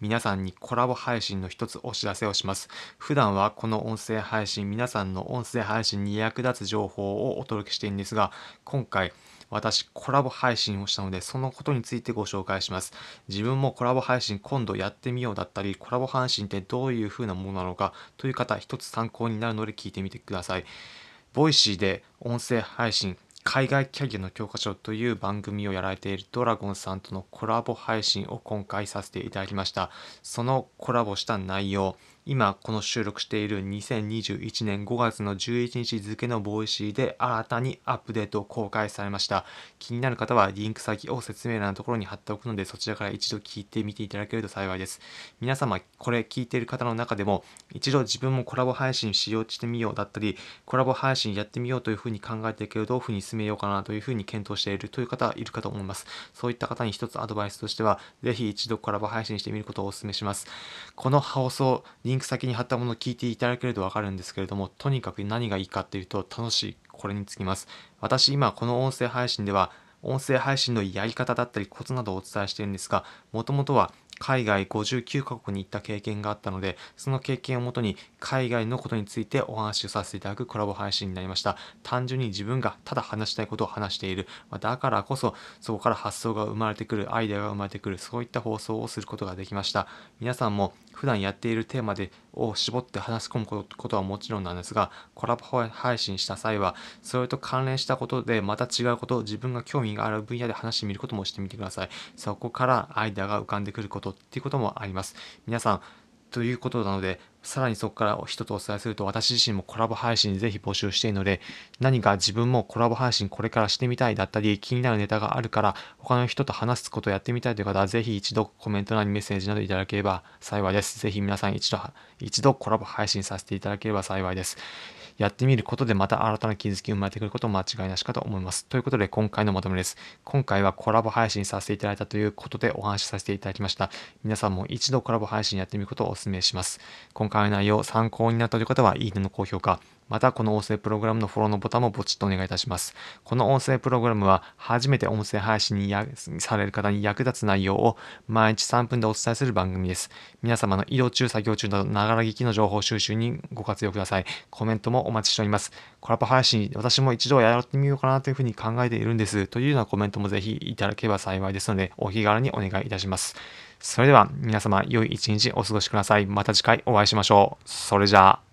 皆さんにコラボ配信の一つお知らせをします。普段はこの音声配信、皆さんの音声配信に役立つ情報をお届けしているんですが、今回、私コラボ配信をしたのでそのことについてご紹介します自分もコラボ配信今度やってみようだったりコラボ配信ってどういう風なものなのかという方一つ参考になるので聞いてみてください Voicy で音声配信海外キャリアの教科書という番組をやられているドラゴンさんとのコラボ配信を今回させていただきました。そのコラボした内容今この収録している2021年5月の11日付の Voicy で新たにアップデートを公開されました。気になる方はリンク先を説明欄のところに貼っておくのでそちらから一度聞いてみていただけると幸いです。皆様これ聞いている方の中でも一度自分もコラボ配信しようしてみようだったりコラボ配信やってみようというふうに考えていけどどういうふうに進めようかなというふうに検討しているという方いるかと思います。そういった方に一つアドバイスとしてはぜひ一度コラボ配信してみることをお勧めします。この放送、リンンク先に貼ったものを聞いていただけるとわかるんですけれども、とにかく何がいいかっていうと楽しい。これにつきます。私今この音声配信では、音声配信のやり方だったりコツなどをお伝えしているんですが、もともとは海外59カ国に行った経験があったので、その経験をもとに海外のことについてお話をさせていただくコラボ配信になりました。単純に自分がただ話したいことを話している。だからこそ、そこから発想が生まれてくる、アイデアが生まれてくる、そういった放送をすることができました。皆さんも普段やっているテーマでを絞って話し込むことはもちろんなんですが、コラボ配信した際は、それと関連したことでまた違うこと、自分が興味がある分野で話してみることもしてみてください。そこからアイデアが浮かんでくることっていうこともあります。皆さん、ということなので、さらにそこから人とお伝えすると、私自身もコラボ配信ぜひ募集しているので、何か自分もコラボ配信これからしてみたいだったり、気になるネタがあるから、他の人と話すことをやってみたいという方は、ぜひ一度コメント欄にメッセージなどいただければ幸いです。ぜひ皆さん一度、一度コラボ配信させていただければ幸いです。やってみることでまた新たな気づきが生まれてくること間違いなしかと思います。ということで今回のまとめです。今回はコラボ配信させていただいたということでお話しさせていただきました。皆さんも一度コラボ配信やってみることをお勧めします。今回の内容参考になったという方はいいねの高評価、またこの音声プログラムのフォローのボタンもポチッとお願いいたします。この音声プログラムは初めて音声配信にされる方に役立つ内容を毎日3分でお伝えする番組です。皆様の移動中、作業中など、ながら聞きの情報収集にご活用ください。コメントもお待ちしております。コラボ配信、私も一度やってみようかなというふうに考えているんです。というようなコメントもぜひいただければ幸いですので、お気軽にお願いいたします。それでは皆様、良い一日お過ごしください。また次回お会いしましょう。それじゃあ。